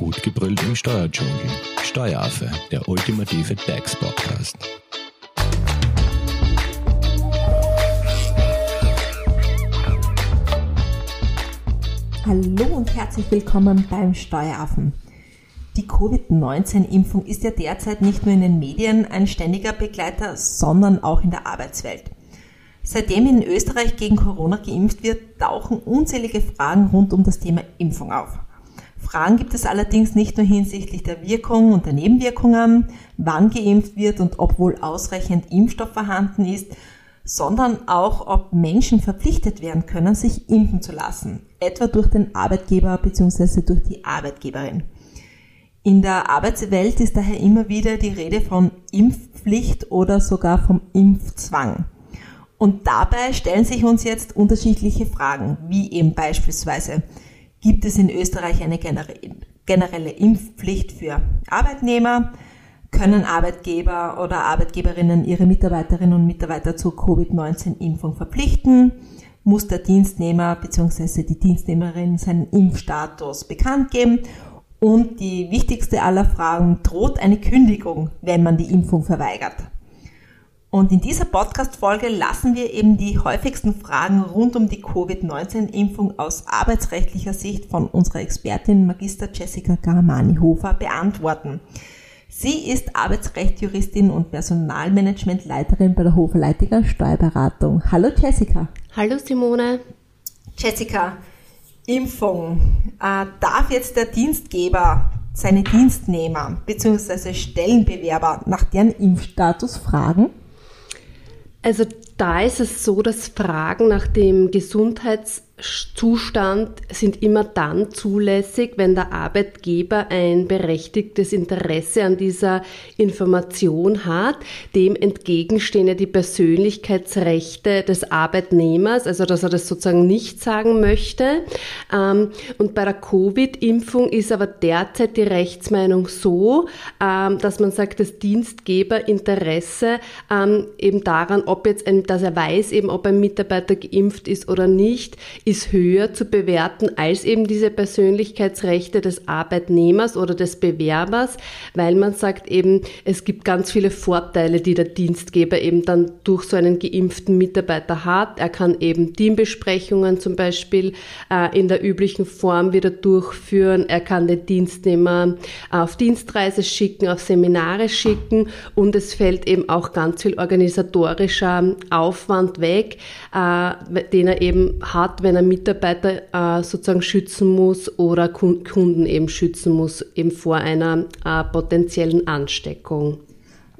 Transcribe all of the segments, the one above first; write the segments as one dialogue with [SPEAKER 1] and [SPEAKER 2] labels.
[SPEAKER 1] Gut gebrüllt im Steuerdschungel. Steueraffe, der ultimative DAX-Podcast.
[SPEAKER 2] Hallo und herzlich willkommen beim Steueraffen. Die Covid-19-Impfung ist ja derzeit nicht nur in den Medien ein ständiger Begleiter, sondern auch in der Arbeitswelt. Seitdem in Österreich gegen Corona geimpft wird, tauchen unzählige Fragen rund um das Thema Impfung auf. Fragen gibt es allerdings nicht nur hinsichtlich der Wirkung und der Nebenwirkungen, wann geimpft wird und ob wohl ausreichend Impfstoff vorhanden ist, sondern auch, ob Menschen verpflichtet werden können, sich impfen zu lassen, etwa durch den Arbeitgeber bzw. durch die Arbeitgeberin. In der Arbeitswelt ist daher immer wieder die Rede von Impfpflicht oder sogar vom Impfzwang. Und dabei stellen sich uns jetzt unterschiedliche Fragen, wie eben beispielsweise, gibt es in Österreich eine generelle Impfpflicht für Arbeitnehmer? Können Arbeitgeber oder Arbeitgeberinnen ihre Mitarbeiterinnen und Mitarbeiter zur Covid-19-Impfung verpflichten? Muss der Dienstnehmer bzw. die Dienstnehmerin seinen Impfstatus bekannt geben? Und die wichtigste aller Fragen, droht eine Kündigung, wenn man die Impfung verweigert? Und in dieser Podcast-Folge lassen wir eben die häufigsten Fragen rund um die Covid-19-Impfung aus arbeitsrechtlicher Sicht von unserer Expertin Magister Jessica Garamani-Hofer beantworten. Sie ist Arbeitsrechtsjuristin und Personalmanagementleiterin bei der Hofer Leitinger Steuerberatung. Hallo Jessica.
[SPEAKER 3] Hallo Simone.
[SPEAKER 2] Jessica, Impfung. Äh, darf jetzt der Dienstgeber seine Dienstnehmer bzw. Stellenbewerber nach deren Impfstatus fragen?
[SPEAKER 3] Also da ist es so, dass Fragen nach dem Gesundheits Zustand sind immer dann zulässig, wenn der Arbeitgeber ein berechtigtes Interesse an dieser Information hat. Dem entgegenstehen ja die Persönlichkeitsrechte des Arbeitnehmers, also dass er das sozusagen nicht sagen möchte. Ähm, und bei der Covid-Impfung ist aber derzeit die Rechtsmeinung so, ähm, dass man sagt, das Dienstgeberinteresse ähm, eben daran, ob jetzt ein, dass er weiß eben, ob ein Mitarbeiter geimpft ist oder nicht, ist höher zu bewerten als eben diese Persönlichkeitsrechte des Arbeitnehmers oder des Bewerbers, weil man sagt eben, es gibt ganz viele Vorteile, die der Dienstgeber eben dann durch so einen geimpften Mitarbeiter hat. Er kann eben Teambesprechungen zum Beispiel äh, in der üblichen Form wieder durchführen. Er kann den Dienstnehmer auf Dienstreise schicken, auf Seminare schicken und es fällt eben auch ganz viel organisatorischer Aufwand weg, äh, den er eben hat, wenn er Mitarbeiter äh, sozusagen schützen muss oder Kunden eben schützen muss, eben vor einer äh, potenziellen Ansteckung.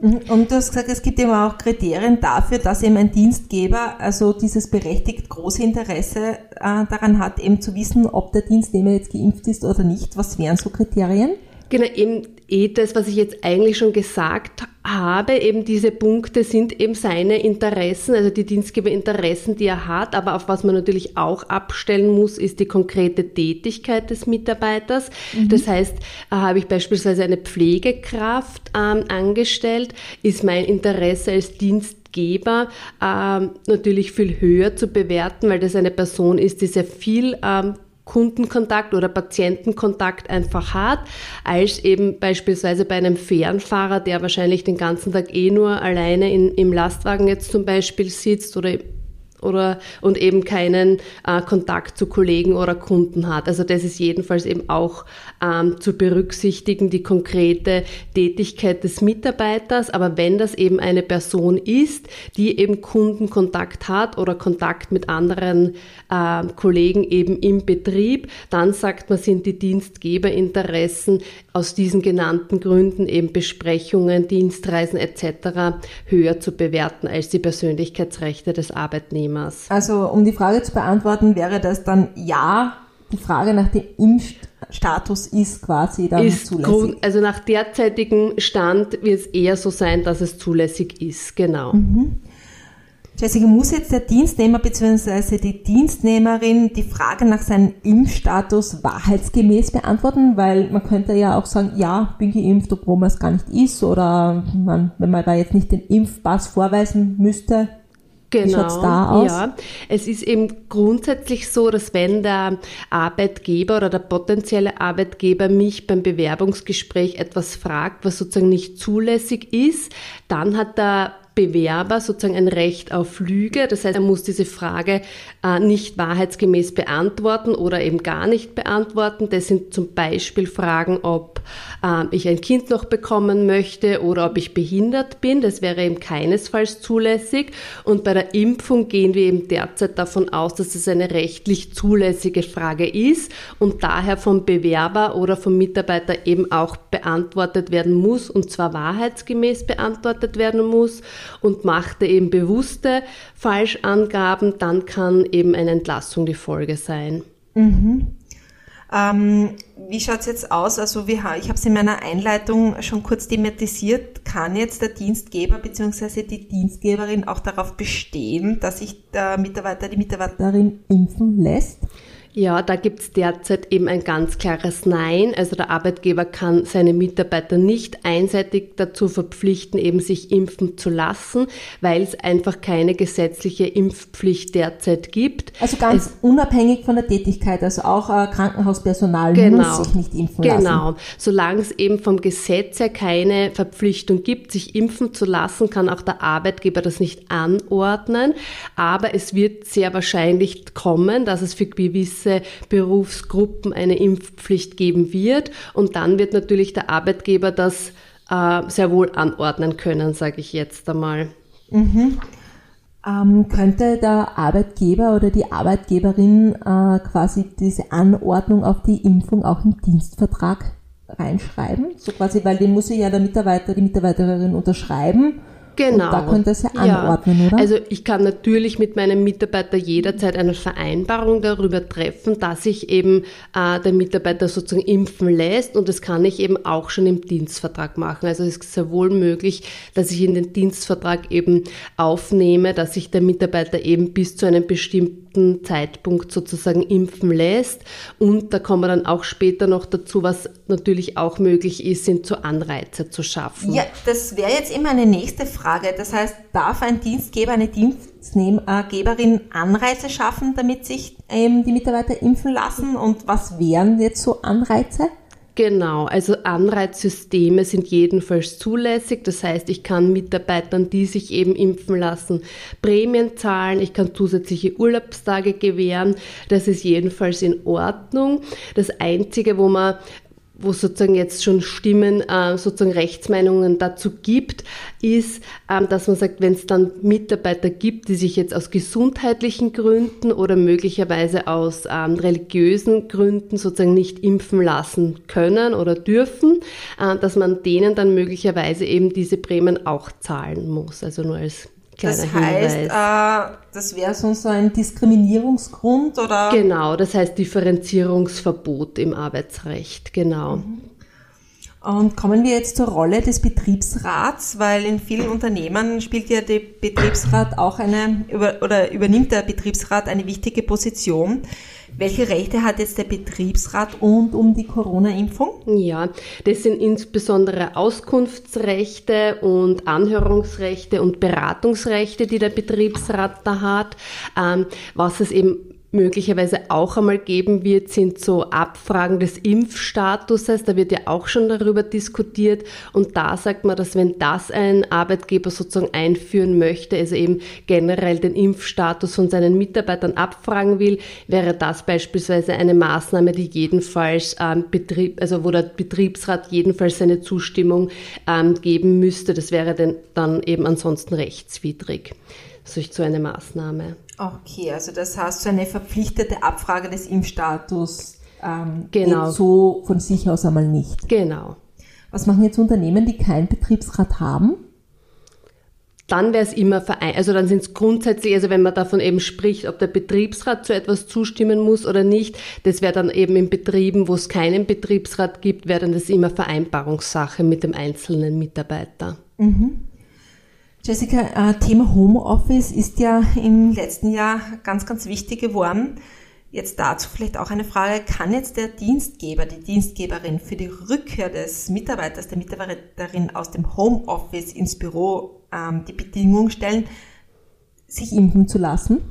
[SPEAKER 2] Mhm. Und du hast gesagt, es gibt eben auch Kriterien dafür, dass eben ein Dienstgeber also dieses berechtigt große Interesse äh, daran hat, eben zu wissen, ob der Dienstnehmer jetzt geimpft ist oder nicht. Was wären so Kriterien?
[SPEAKER 3] Genau, eben eh das, was ich jetzt eigentlich schon gesagt habe, eben diese Punkte sind eben seine Interessen, also die Dienstgeberinteressen, die er hat, aber auf was man natürlich auch abstellen muss, ist die konkrete Tätigkeit des Mitarbeiters. Mhm. Das heißt, äh, habe ich beispielsweise eine Pflegekraft ähm, angestellt, ist mein Interesse als Dienstgeber ähm, natürlich viel höher zu bewerten, weil das eine Person ist, die sehr viel ähm, Kundenkontakt oder Patientenkontakt einfach hat, als eben beispielsweise bei einem Fernfahrer, der wahrscheinlich den ganzen Tag eh nur alleine in, im Lastwagen jetzt zum Beispiel sitzt oder oder und eben keinen äh, Kontakt zu Kollegen oder Kunden hat. Also das ist jedenfalls eben auch ähm, zu berücksichtigen, die konkrete Tätigkeit des Mitarbeiters. Aber wenn das eben eine Person ist, die eben Kundenkontakt hat oder Kontakt mit anderen äh, Kollegen eben im Betrieb, dann sagt man, sind die Dienstgeberinteressen aus diesen genannten Gründen eben Besprechungen, Dienstreisen etc. höher zu bewerten als die Persönlichkeitsrechte des Arbeitnehmers.
[SPEAKER 2] Also um die Frage zu beantworten, wäre das dann ja, die Frage nach dem Impfstatus ist quasi dann ist zulässig. Grund,
[SPEAKER 3] also nach derzeitigem Stand wird es eher so sein, dass es zulässig ist, genau. Mhm.
[SPEAKER 2] Jessica, muss jetzt der Dienstnehmer bzw. die Dienstnehmerin die Frage nach seinem Impfstatus wahrheitsgemäß beantworten? Weil man könnte ja auch sagen, ja, bin geimpft, obwohl man es gar nicht ist. Oder man, wenn man da jetzt nicht den Impfpass vorweisen müsste,
[SPEAKER 3] Genau. Ja, es ist eben grundsätzlich so, dass wenn der Arbeitgeber oder der potenzielle Arbeitgeber mich beim Bewerbungsgespräch etwas fragt, was sozusagen nicht zulässig ist, dann hat der Bewerber sozusagen ein Recht auf Lüge. Das heißt, er muss diese Frage äh, nicht wahrheitsgemäß beantworten oder eben gar nicht beantworten. Das sind zum Beispiel Fragen, ob äh, ich ein Kind noch bekommen möchte oder ob ich behindert bin. Das wäre eben keinesfalls zulässig. Und bei der Impfung gehen wir eben derzeit davon aus, dass es eine rechtlich zulässige Frage ist und daher vom Bewerber oder vom Mitarbeiter eben auch beantwortet werden muss und zwar wahrheitsgemäß beantwortet werden muss und machte eben bewusste Falschangaben, dann kann eben eine Entlassung die Folge sein.
[SPEAKER 2] Mhm. Ähm, wie schaut es jetzt aus? Also wir, ich habe es in meiner Einleitung schon kurz thematisiert. Kann jetzt der Dienstgeber bzw. die Dienstgeberin auch darauf bestehen, dass sich der Mitarbeiter, die Mitarbeiterin impfen lässt?
[SPEAKER 3] Ja, da gibt es derzeit eben ein ganz klares Nein. Also der Arbeitgeber kann seine Mitarbeiter nicht einseitig dazu verpflichten, eben sich impfen zu lassen, weil es einfach keine gesetzliche Impfpflicht derzeit gibt.
[SPEAKER 2] Also ganz es, unabhängig von der Tätigkeit, also auch äh, Krankenhauspersonal genau, muss sich nicht impfen
[SPEAKER 3] lassen. Genau, solange es eben vom Gesetz her keine Verpflichtung gibt, sich impfen zu lassen, kann auch der Arbeitgeber das nicht anordnen. Aber es wird sehr wahrscheinlich kommen, dass es für gewisse gewisse Berufsgruppen eine Impfpflicht geben wird. Und dann wird natürlich der Arbeitgeber das äh, sehr wohl anordnen können, sage ich jetzt einmal.
[SPEAKER 2] Mhm. Ähm, könnte der Arbeitgeber oder die Arbeitgeberin äh, quasi diese Anordnung auf die Impfung auch im Dienstvertrag reinschreiben? So quasi, weil den muss ja der Mitarbeiter, die Mitarbeiterin unterschreiben
[SPEAKER 3] Genau. Und
[SPEAKER 2] da könnte es ja anordnen, ja. oder?
[SPEAKER 3] Also ich kann natürlich mit meinem Mitarbeiter jederzeit eine Vereinbarung darüber treffen, dass ich eben äh, den Mitarbeiter sozusagen impfen lässt und das kann ich eben auch schon im Dienstvertrag machen. Also es ist sehr wohl möglich, dass ich in den Dienstvertrag eben aufnehme, dass sich der Mitarbeiter eben bis zu einem bestimmten Zeitpunkt sozusagen impfen lässt. Und da kommen wir dann auch später noch dazu, was natürlich auch möglich ist, sind so Anreize zu schaffen.
[SPEAKER 2] Ja, das wäre jetzt immer eine nächste Frage Frage. Das heißt, darf ein Dienstgeber, eine Dienstgeberin Anreize schaffen, damit sich ähm, die Mitarbeiter impfen lassen? Und was wären jetzt so Anreize?
[SPEAKER 3] Genau, also Anreizsysteme sind jedenfalls zulässig. Das heißt, ich kann Mitarbeitern, die sich eben impfen lassen, Prämien zahlen, ich kann zusätzliche Urlaubstage gewähren. Das ist jedenfalls in Ordnung. Das Einzige, wo man wo sozusagen jetzt schon Stimmen, äh, sozusagen Rechtsmeinungen dazu gibt, ist, ähm, dass man sagt, wenn es dann Mitarbeiter gibt, die sich jetzt aus gesundheitlichen Gründen oder möglicherweise aus ähm, religiösen Gründen sozusagen nicht impfen lassen können oder dürfen, äh, dass man denen dann möglicherweise eben diese Prämien auch zahlen muss. Also nur als
[SPEAKER 2] das heißt, äh, das wäre sonst so ein Diskriminierungsgrund oder?
[SPEAKER 3] Genau, das heißt Differenzierungsverbot im Arbeitsrecht, genau. Mhm.
[SPEAKER 2] Und kommen wir jetzt zur Rolle des Betriebsrats, weil in vielen Unternehmen spielt ja der Betriebsrat auch eine, oder übernimmt der Betriebsrat eine wichtige Position. Welche Rechte hat jetzt der Betriebsrat und um die Corona-Impfung?
[SPEAKER 3] Ja, das sind insbesondere Auskunftsrechte und Anhörungsrechte und Beratungsrechte, die der Betriebsrat da hat. Ähm, was es eben möglicherweise auch einmal geben wird, sind so Abfragen des Impfstatuses. Da wird ja auch schon darüber diskutiert. Und da sagt man, dass wenn das ein Arbeitgeber sozusagen einführen möchte, also eben generell den Impfstatus von seinen Mitarbeitern abfragen will, wäre das beispielsweise eine Maßnahme, die jedenfalls ähm, Betrieb, also wo der Betriebsrat jedenfalls seine Zustimmung ähm, geben müsste. Das wäre dann eben ansonsten rechtswidrig. Solch so eine Maßnahme.
[SPEAKER 2] Okay, also das heißt, so eine verpflichtete Abfrage des Impfstatus ähm, genau. geht so von sich aus einmal nicht.
[SPEAKER 3] Genau.
[SPEAKER 2] Was machen jetzt Unternehmen, die keinen Betriebsrat haben?
[SPEAKER 3] Dann wäre es immer vereint, also dann sind es grundsätzlich, also wenn man davon eben spricht, ob der Betriebsrat zu etwas zustimmen muss oder nicht, das wäre dann eben in Betrieben, wo es keinen Betriebsrat gibt, wäre dann das immer Vereinbarungssache mit dem einzelnen Mitarbeiter.
[SPEAKER 2] Mhm. Jessica, äh, Thema Homeoffice ist ja im letzten Jahr ganz, ganz wichtig geworden. Jetzt dazu vielleicht auch eine Frage, kann jetzt der Dienstgeber, die Dienstgeberin für die Rückkehr des Mitarbeiters, der Mitarbeiterin aus dem Homeoffice ins Büro ähm, die Bedingung stellen, sich impfen zu lassen.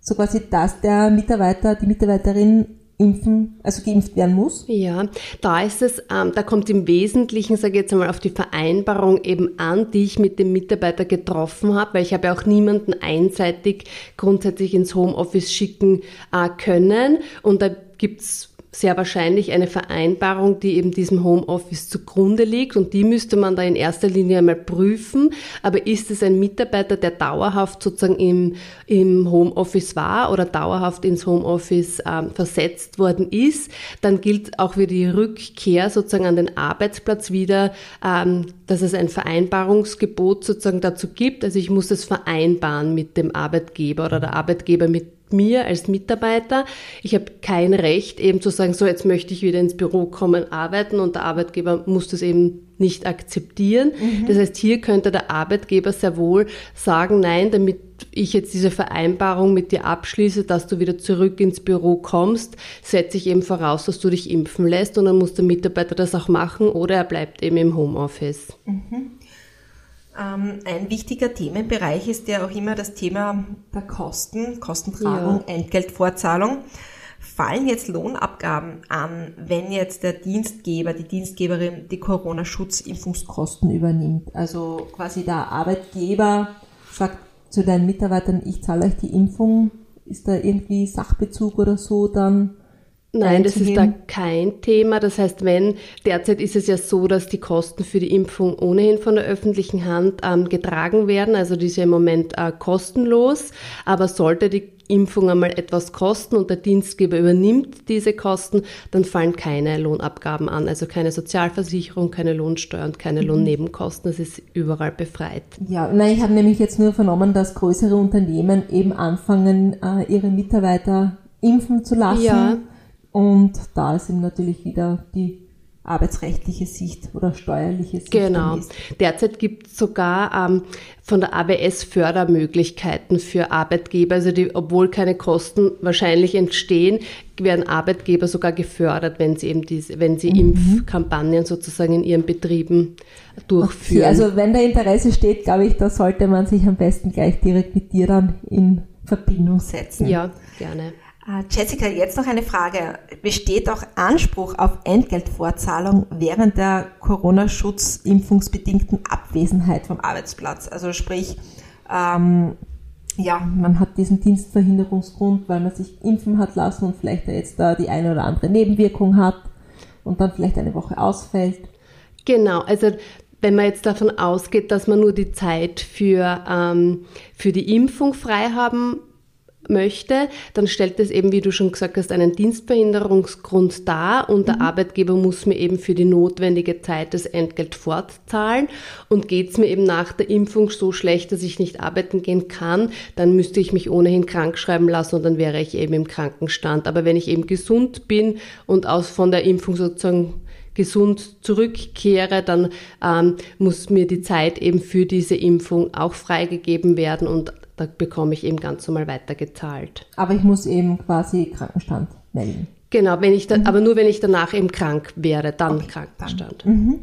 [SPEAKER 2] So quasi, dass der Mitarbeiter, die Mitarbeiterin impfen, also geimpft werden muss?
[SPEAKER 3] Ja, da ist es, ähm, da kommt im Wesentlichen, sage ich jetzt einmal, auf die Vereinbarung eben an, die ich mit dem Mitarbeiter getroffen habe, weil ich habe ja auch niemanden einseitig grundsätzlich ins Homeoffice schicken äh, können und da gibt's sehr wahrscheinlich eine Vereinbarung, die eben diesem Homeoffice zugrunde liegt und die müsste man da in erster Linie einmal prüfen. Aber ist es ein Mitarbeiter, der dauerhaft sozusagen im, im Homeoffice war oder dauerhaft ins Homeoffice ähm, versetzt worden ist, dann gilt auch für die Rückkehr sozusagen an den Arbeitsplatz wieder, ähm, dass es ein Vereinbarungsgebot sozusagen dazu gibt. Also ich muss es vereinbaren mit dem Arbeitgeber oder der Arbeitgeber mit mir als Mitarbeiter. Ich habe kein Recht, eben zu sagen, so jetzt möchte ich wieder ins Büro kommen, arbeiten und der Arbeitgeber muss das eben nicht akzeptieren. Mhm. Das heißt, hier könnte der Arbeitgeber sehr wohl sagen, nein, damit ich jetzt diese Vereinbarung mit dir abschließe, dass du wieder zurück ins Büro kommst, setze ich eben voraus, dass du dich impfen lässt und dann muss der Mitarbeiter das auch machen oder er bleibt eben im Homeoffice. Mhm.
[SPEAKER 2] Ähm, ein wichtiger Themenbereich ist ja auch immer das Thema der Kosten, Kostentragung, ja. Entgeltvorzahlung. Fallen jetzt Lohnabgaben an, wenn jetzt der Dienstgeber, die Dienstgeberin die Corona-Schutzimpfungskosten übernimmt? Also quasi der Arbeitgeber sagt zu deinen Mitarbeitern, ich zahle euch die Impfung. Ist da irgendwie Sachbezug oder so dann
[SPEAKER 3] Nein, das ist da kein Thema. Das heißt, wenn, derzeit ist es ja so, dass die Kosten für die Impfung ohnehin von der öffentlichen Hand ähm, getragen werden. Also die ist ja im Moment äh, kostenlos. Aber sollte die Impfung einmal etwas kosten und der Dienstgeber übernimmt diese Kosten, dann fallen keine Lohnabgaben an. Also keine Sozialversicherung, keine Lohnsteuer und keine mhm. Lohnnebenkosten. Das ist überall befreit.
[SPEAKER 2] Ja, nein, ich habe nämlich jetzt nur vernommen, dass größere Unternehmen eben anfangen, äh, ihre Mitarbeiter impfen zu lassen. Ja und da ist eben natürlich wieder die arbeitsrechtliche Sicht oder steuerliche Sicht.
[SPEAKER 3] Genau. Derzeit gibt es sogar ähm, von der ABS Fördermöglichkeiten für Arbeitgeber. Also die, obwohl keine Kosten wahrscheinlich entstehen, werden Arbeitgeber sogar gefördert, wenn sie eben diese, wenn sie mhm. Impfkampagnen sozusagen in ihren Betrieben durchführen.
[SPEAKER 2] Okay, also wenn da Interesse steht, glaube ich, da sollte man sich am besten gleich direkt mit dir dann in Verbindung setzen.
[SPEAKER 3] Ja, gerne.
[SPEAKER 2] Äh, Jessica, jetzt noch eine Frage. Besteht auch Anspruch auf Entgeltvorzahlung während der Corona-Schutz-impfungsbedingten Abwesenheit vom Arbeitsplatz? Also sprich, ähm, ja, man hat diesen Dienstverhinderungsgrund, weil man sich impfen hat lassen und vielleicht jetzt da die eine oder andere Nebenwirkung hat und dann vielleicht eine Woche ausfällt.
[SPEAKER 3] Genau, also wenn man jetzt davon ausgeht, dass man nur die Zeit für, ähm, für die Impfung frei haben möchte, dann stellt es eben, wie du schon gesagt hast, einen Dienstbehinderungsgrund dar und der mhm. Arbeitgeber muss mir eben für die notwendige Zeit das Entgelt fortzahlen. Und geht es mir eben nach der Impfung so schlecht, dass ich nicht arbeiten gehen kann, dann müsste ich mich ohnehin krank schreiben lassen und dann wäre ich eben im Krankenstand. Aber wenn ich eben gesund bin und aus von der Impfung sozusagen gesund zurückkehre, dann ähm, muss mir die Zeit eben für diese Impfung auch freigegeben werden und da bekomme ich eben ganz normal weitergezahlt.
[SPEAKER 2] Aber ich muss eben quasi Krankenstand melden.
[SPEAKER 3] Genau, wenn ich da, mhm. aber nur wenn ich danach eben krank wäre, dann okay, Krankenstand. Dann. Mhm.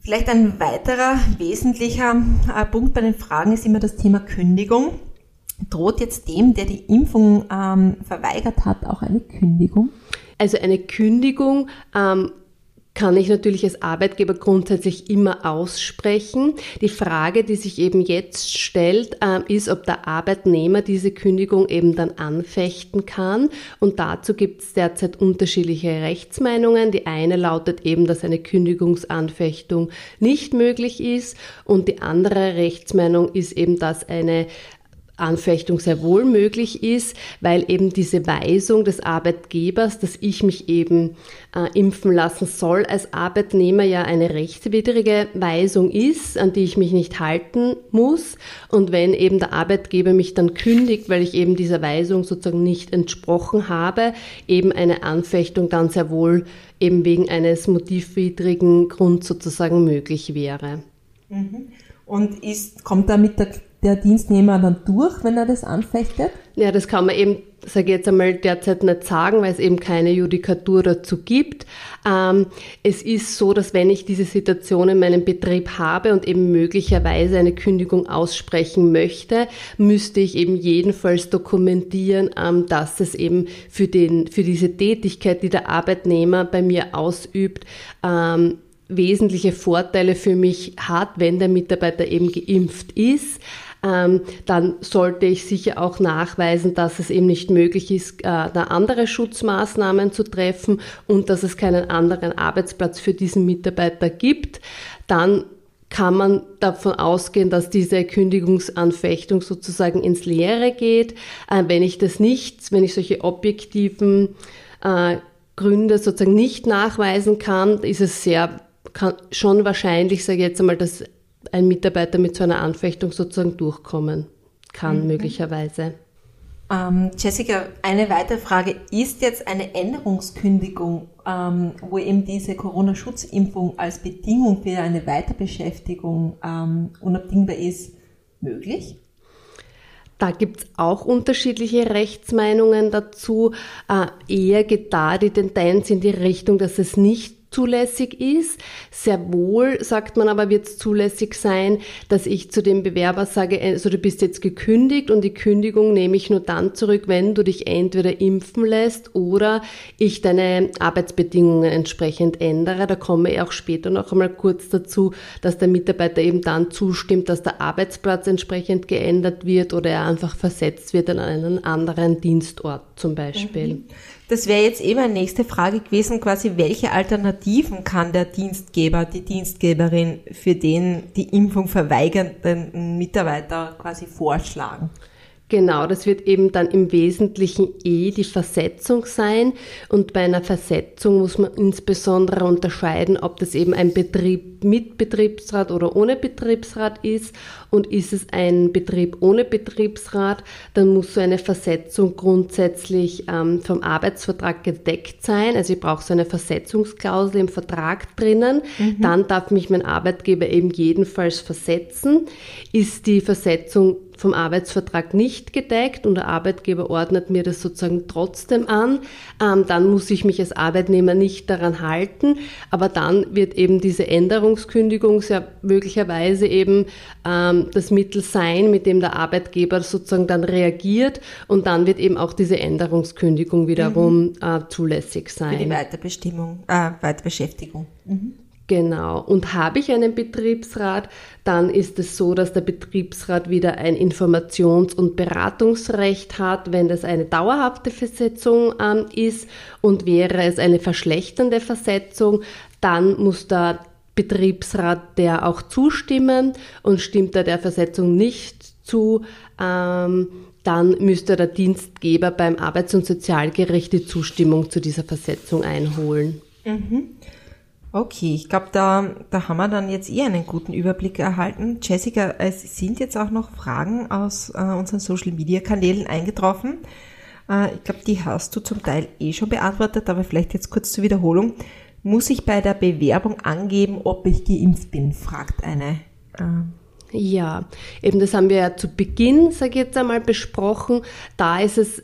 [SPEAKER 2] Vielleicht ein weiterer wesentlicher äh, Punkt bei den Fragen ist immer das Thema Kündigung. Droht jetzt dem, der die Impfung ähm, verweigert hat, auch eine Kündigung?
[SPEAKER 3] Also eine Kündigung ähm, kann ich natürlich als Arbeitgeber grundsätzlich immer aussprechen. Die Frage, die sich eben jetzt stellt, äh, ist, ob der Arbeitnehmer diese Kündigung eben dann anfechten kann. Und dazu gibt es derzeit unterschiedliche Rechtsmeinungen. Die eine lautet eben, dass eine Kündigungsanfechtung nicht möglich ist. Und die andere Rechtsmeinung ist eben, dass eine Anfechtung sehr wohl möglich ist, weil eben diese Weisung des Arbeitgebers, dass ich mich eben äh, impfen lassen soll, als Arbeitnehmer ja eine rechtswidrige Weisung ist, an die ich mich nicht halten muss. Und wenn eben der Arbeitgeber mich dann kündigt, weil ich eben dieser Weisung sozusagen nicht entsprochen habe, eben eine Anfechtung dann sehr wohl eben wegen eines motivwidrigen Grunds sozusagen möglich wäre.
[SPEAKER 2] Mhm. Und ist, kommt da mit der der Dienstnehmer dann durch, wenn er das anfechtet?
[SPEAKER 3] Ja, das kann man eben, sage ich jetzt einmal, derzeit nicht sagen, weil es eben keine Judikatur dazu gibt. Ähm, es ist so, dass wenn ich diese Situation in meinem Betrieb habe und eben möglicherweise eine Kündigung aussprechen möchte, müsste ich eben jedenfalls dokumentieren, ähm, dass es eben für, den, für diese Tätigkeit, die der Arbeitnehmer bei mir ausübt, ähm, wesentliche Vorteile für mich hat, wenn der Mitarbeiter eben geimpft ist. Ähm, dann sollte ich sicher auch nachweisen, dass es eben nicht möglich ist, äh, da andere Schutzmaßnahmen zu treffen und dass es keinen anderen Arbeitsplatz für diesen Mitarbeiter gibt. Dann kann man davon ausgehen, dass diese Kündigungsanfechtung sozusagen ins Leere geht. Äh, wenn ich das nicht, wenn ich solche objektiven äh, Gründe sozusagen nicht nachweisen kann, ist es sehr kann schon wahrscheinlich, sage ich jetzt einmal, dass ein Mitarbeiter mit so einer Anfechtung sozusagen durchkommen kann, mhm. möglicherweise.
[SPEAKER 2] Ähm, Jessica, eine weitere Frage. Ist jetzt eine Änderungskündigung, ähm, wo eben diese Corona-Schutzimpfung als Bedingung für eine Weiterbeschäftigung ähm, unabdingbar ist, möglich?
[SPEAKER 3] Da gibt es auch unterschiedliche Rechtsmeinungen dazu. Äh, eher geht da die Tendenz in die Richtung, dass es nicht zulässig ist. Sehr wohl, sagt man aber, wird es zulässig sein, dass ich zu dem Bewerber sage, also du bist jetzt gekündigt und die Kündigung nehme ich nur dann zurück, wenn du dich entweder impfen lässt oder ich deine Arbeitsbedingungen entsprechend ändere. Da komme ich auch später noch einmal kurz dazu, dass der Mitarbeiter eben dann zustimmt, dass der Arbeitsplatz entsprechend geändert wird oder er einfach versetzt wird an einen anderen Dienstort zum Beispiel.
[SPEAKER 2] Mhm. Das wäre jetzt eben eine nächste Frage gewesen, quasi welche Alternativen kann der Dienstgeber, die Dienstgeberin für den die Impfung verweigernden Mitarbeiter quasi vorschlagen?
[SPEAKER 3] Genau, das wird eben dann im Wesentlichen eh die Versetzung sein. Und bei einer Versetzung muss man insbesondere unterscheiden, ob das eben ein Betrieb mit Betriebsrat oder ohne Betriebsrat ist. Und ist es ein Betrieb ohne Betriebsrat, dann muss so eine Versetzung grundsätzlich ähm, vom Arbeitsvertrag gedeckt sein. Also ich brauche so eine Versetzungsklausel im Vertrag drinnen. Mhm. Dann darf mich mein Arbeitgeber eben jedenfalls versetzen. Ist die Versetzung vom Arbeitsvertrag nicht gedeckt und der Arbeitgeber ordnet mir das sozusagen trotzdem an, ähm, dann muss ich mich als Arbeitnehmer nicht daran halten, aber dann wird eben diese Änderungskündigung sehr möglicherweise eben ähm, das Mittel sein, mit dem der Arbeitgeber sozusagen dann reagiert und dann wird eben auch diese Änderungskündigung wiederum mhm. äh, zulässig sein.
[SPEAKER 2] Für die Weiterbestimmung, äh, Weiterbeschäftigung. Mhm.
[SPEAKER 3] Genau. Und habe ich einen Betriebsrat, dann ist es so, dass der Betriebsrat wieder ein Informations- und Beratungsrecht hat, wenn das eine dauerhafte Versetzung ähm, ist. Und wäre es eine verschlechternde Versetzung, dann muss der Betriebsrat der auch zustimmen und stimmt er der Versetzung nicht zu, ähm, dann müsste der Dienstgeber beim Arbeits- und Sozialgericht die Zustimmung zu dieser Versetzung einholen.
[SPEAKER 2] Mhm. Okay, ich glaube, da, da haben wir dann jetzt eher einen guten Überblick erhalten. Jessica, es sind jetzt auch noch Fragen aus äh, unseren Social-Media-Kanälen eingetroffen. Äh, ich glaube, die hast du zum Teil eh schon beantwortet, aber vielleicht jetzt kurz zur Wiederholung. Muss ich bei der Bewerbung angeben, ob ich geimpft bin, fragt eine.
[SPEAKER 3] Äh. Ja, eben das haben wir ja zu Beginn, sage ich jetzt einmal, besprochen. Da ist es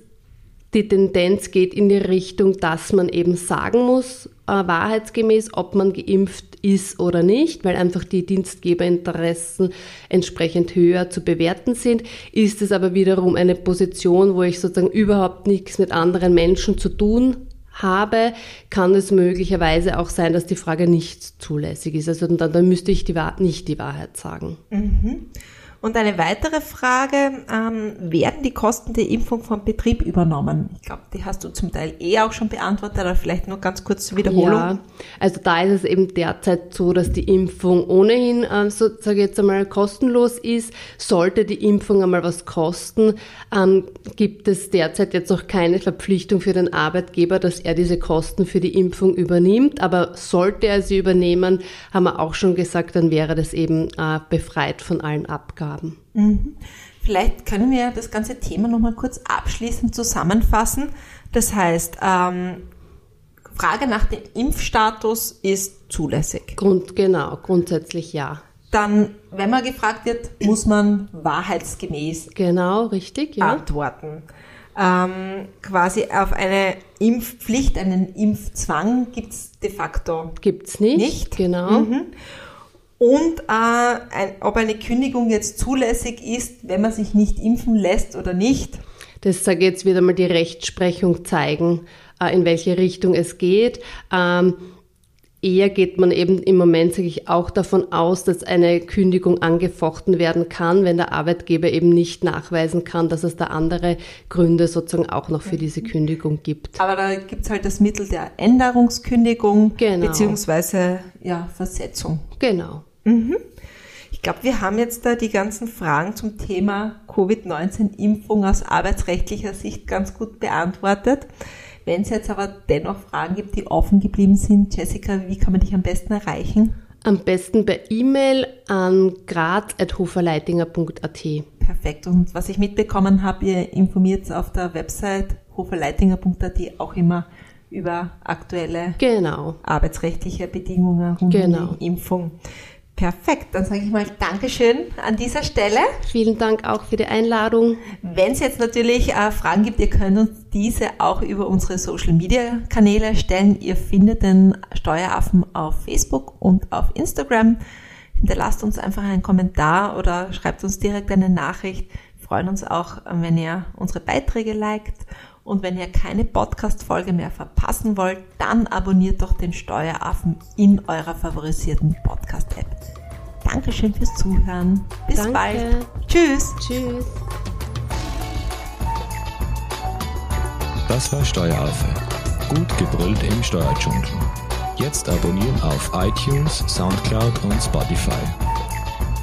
[SPEAKER 3] die Tendenz geht in die Richtung, dass man eben sagen muss, äh, wahrheitsgemäß, ob man geimpft ist oder nicht, weil einfach die Dienstgeberinteressen entsprechend höher zu bewerten sind. Ist es aber wiederum eine Position, wo ich sozusagen überhaupt nichts mit anderen Menschen zu tun habe, kann es möglicherweise auch sein, dass die Frage nicht zulässig ist. Also dann, dann müsste ich die, nicht die Wahrheit sagen.
[SPEAKER 2] Mhm. Und eine weitere Frage, ähm, werden die Kosten der Impfung vom Betrieb übernommen? Ich glaube, die hast du zum Teil eh auch schon beantwortet, aber vielleicht nur ganz kurz zur Wiederholung. Ja,
[SPEAKER 3] also da ist es eben derzeit so, dass die Impfung ohnehin, äh, so jetzt einmal, kostenlos ist. Sollte die Impfung einmal was kosten, ähm, gibt es derzeit jetzt noch keine Verpflichtung für den Arbeitgeber, dass er diese Kosten für die Impfung übernimmt. Aber sollte er sie übernehmen, haben wir auch schon gesagt, dann wäre das eben äh, befreit von allen Abgaben haben.
[SPEAKER 2] Mhm. Vielleicht können wir das ganze Thema nochmal kurz abschließend zusammenfassen. Das heißt, ähm, Frage nach dem Impfstatus ist zulässig.
[SPEAKER 3] Grund, genau, grundsätzlich ja.
[SPEAKER 2] dann, wenn man gefragt wird, muss man wahrheitsgemäß
[SPEAKER 3] genau, richtig, ja.
[SPEAKER 2] antworten. Ähm, quasi auf eine Impfpflicht, einen Impfzwang gibt's de facto
[SPEAKER 3] Gibt's nicht.
[SPEAKER 2] Nicht?
[SPEAKER 3] Genau.
[SPEAKER 2] Mhm. Und äh, ein, ob eine Kündigung jetzt zulässig ist, wenn man sich nicht impfen lässt oder nicht.
[SPEAKER 3] Das sage jetzt wieder mal die Rechtsprechung zeigen, äh, in welche Richtung es geht. Ähm, eher geht man eben im Moment, sage ich, auch davon aus, dass eine Kündigung angefochten werden kann, wenn der Arbeitgeber eben nicht nachweisen kann, dass es da andere Gründe sozusagen auch noch für diese Kündigung gibt.
[SPEAKER 2] Aber da gibt's halt das Mittel der Änderungskündigung
[SPEAKER 3] Genau.
[SPEAKER 2] beziehungsweise ja, Versetzung.
[SPEAKER 3] Genau.
[SPEAKER 2] Ich glaube, wir haben jetzt da die ganzen Fragen zum Thema Covid-19-Impfung aus arbeitsrechtlicher Sicht ganz gut beantwortet. Wenn es jetzt aber dennoch Fragen gibt, die offen geblieben sind, Jessica, wie kann man dich am besten erreichen?
[SPEAKER 3] Am besten per E-Mail an graz.hoferleitinger.at.
[SPEAKER 2] Perfekt. Und was ich mitbekommen habe, ihr informiert auf der Website hoferleitinger.at auch immer über aktuelle
[SPEAKER 3] Genau.
[SPEAKER 2] arbeitsrechtliche Bedingungen rund
[SPEAKER 3] Genau.
[SPEAKER 2] um die Impfung. Perfekt, dann sage ich mal Dankeschön an dieser Stelle.
[SPEAKER 3] Vielen Dank auch für die Einladung.
[SPEAKER 2] Wenn es jetzt natürlich äh, Fragen gibt, ihr könnt uns diese auch über unsere Social Media Kanäle stellen. Ihr findet den Steueraffen auf Facebook und auf Instagram. Hinterlasst uns einfach einen Kommentar oder schreibt uns direkt eine Nachricht. Wir freuen uns auch, wenn ihr unsere Beiträge liked. Und wenn ihr keine Podcast-Folge mehr verpassen wollt, dann abonniert doch den Steueraffen in eurer favorisierten Podcast-App. Dankeschön fürs Zuhören. Bis
[SPEAKER 3] Danke.
[SPEAKER 2] bald. Tschüss.
[SPEAKER 3] Tschüss.
[SPEAKER 1] Das war Steueraffe. Gut gebrüllt im Steuerdschungel. Jetzt abonnieren auf iTunes, Soundcloud und Spotify.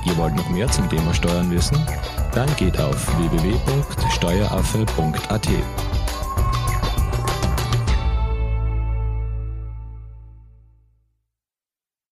[SPEAKER 1] Ihr wollt noch mehr zum Thema Steuern wissen? Dann geht auf www.steueraffe.at.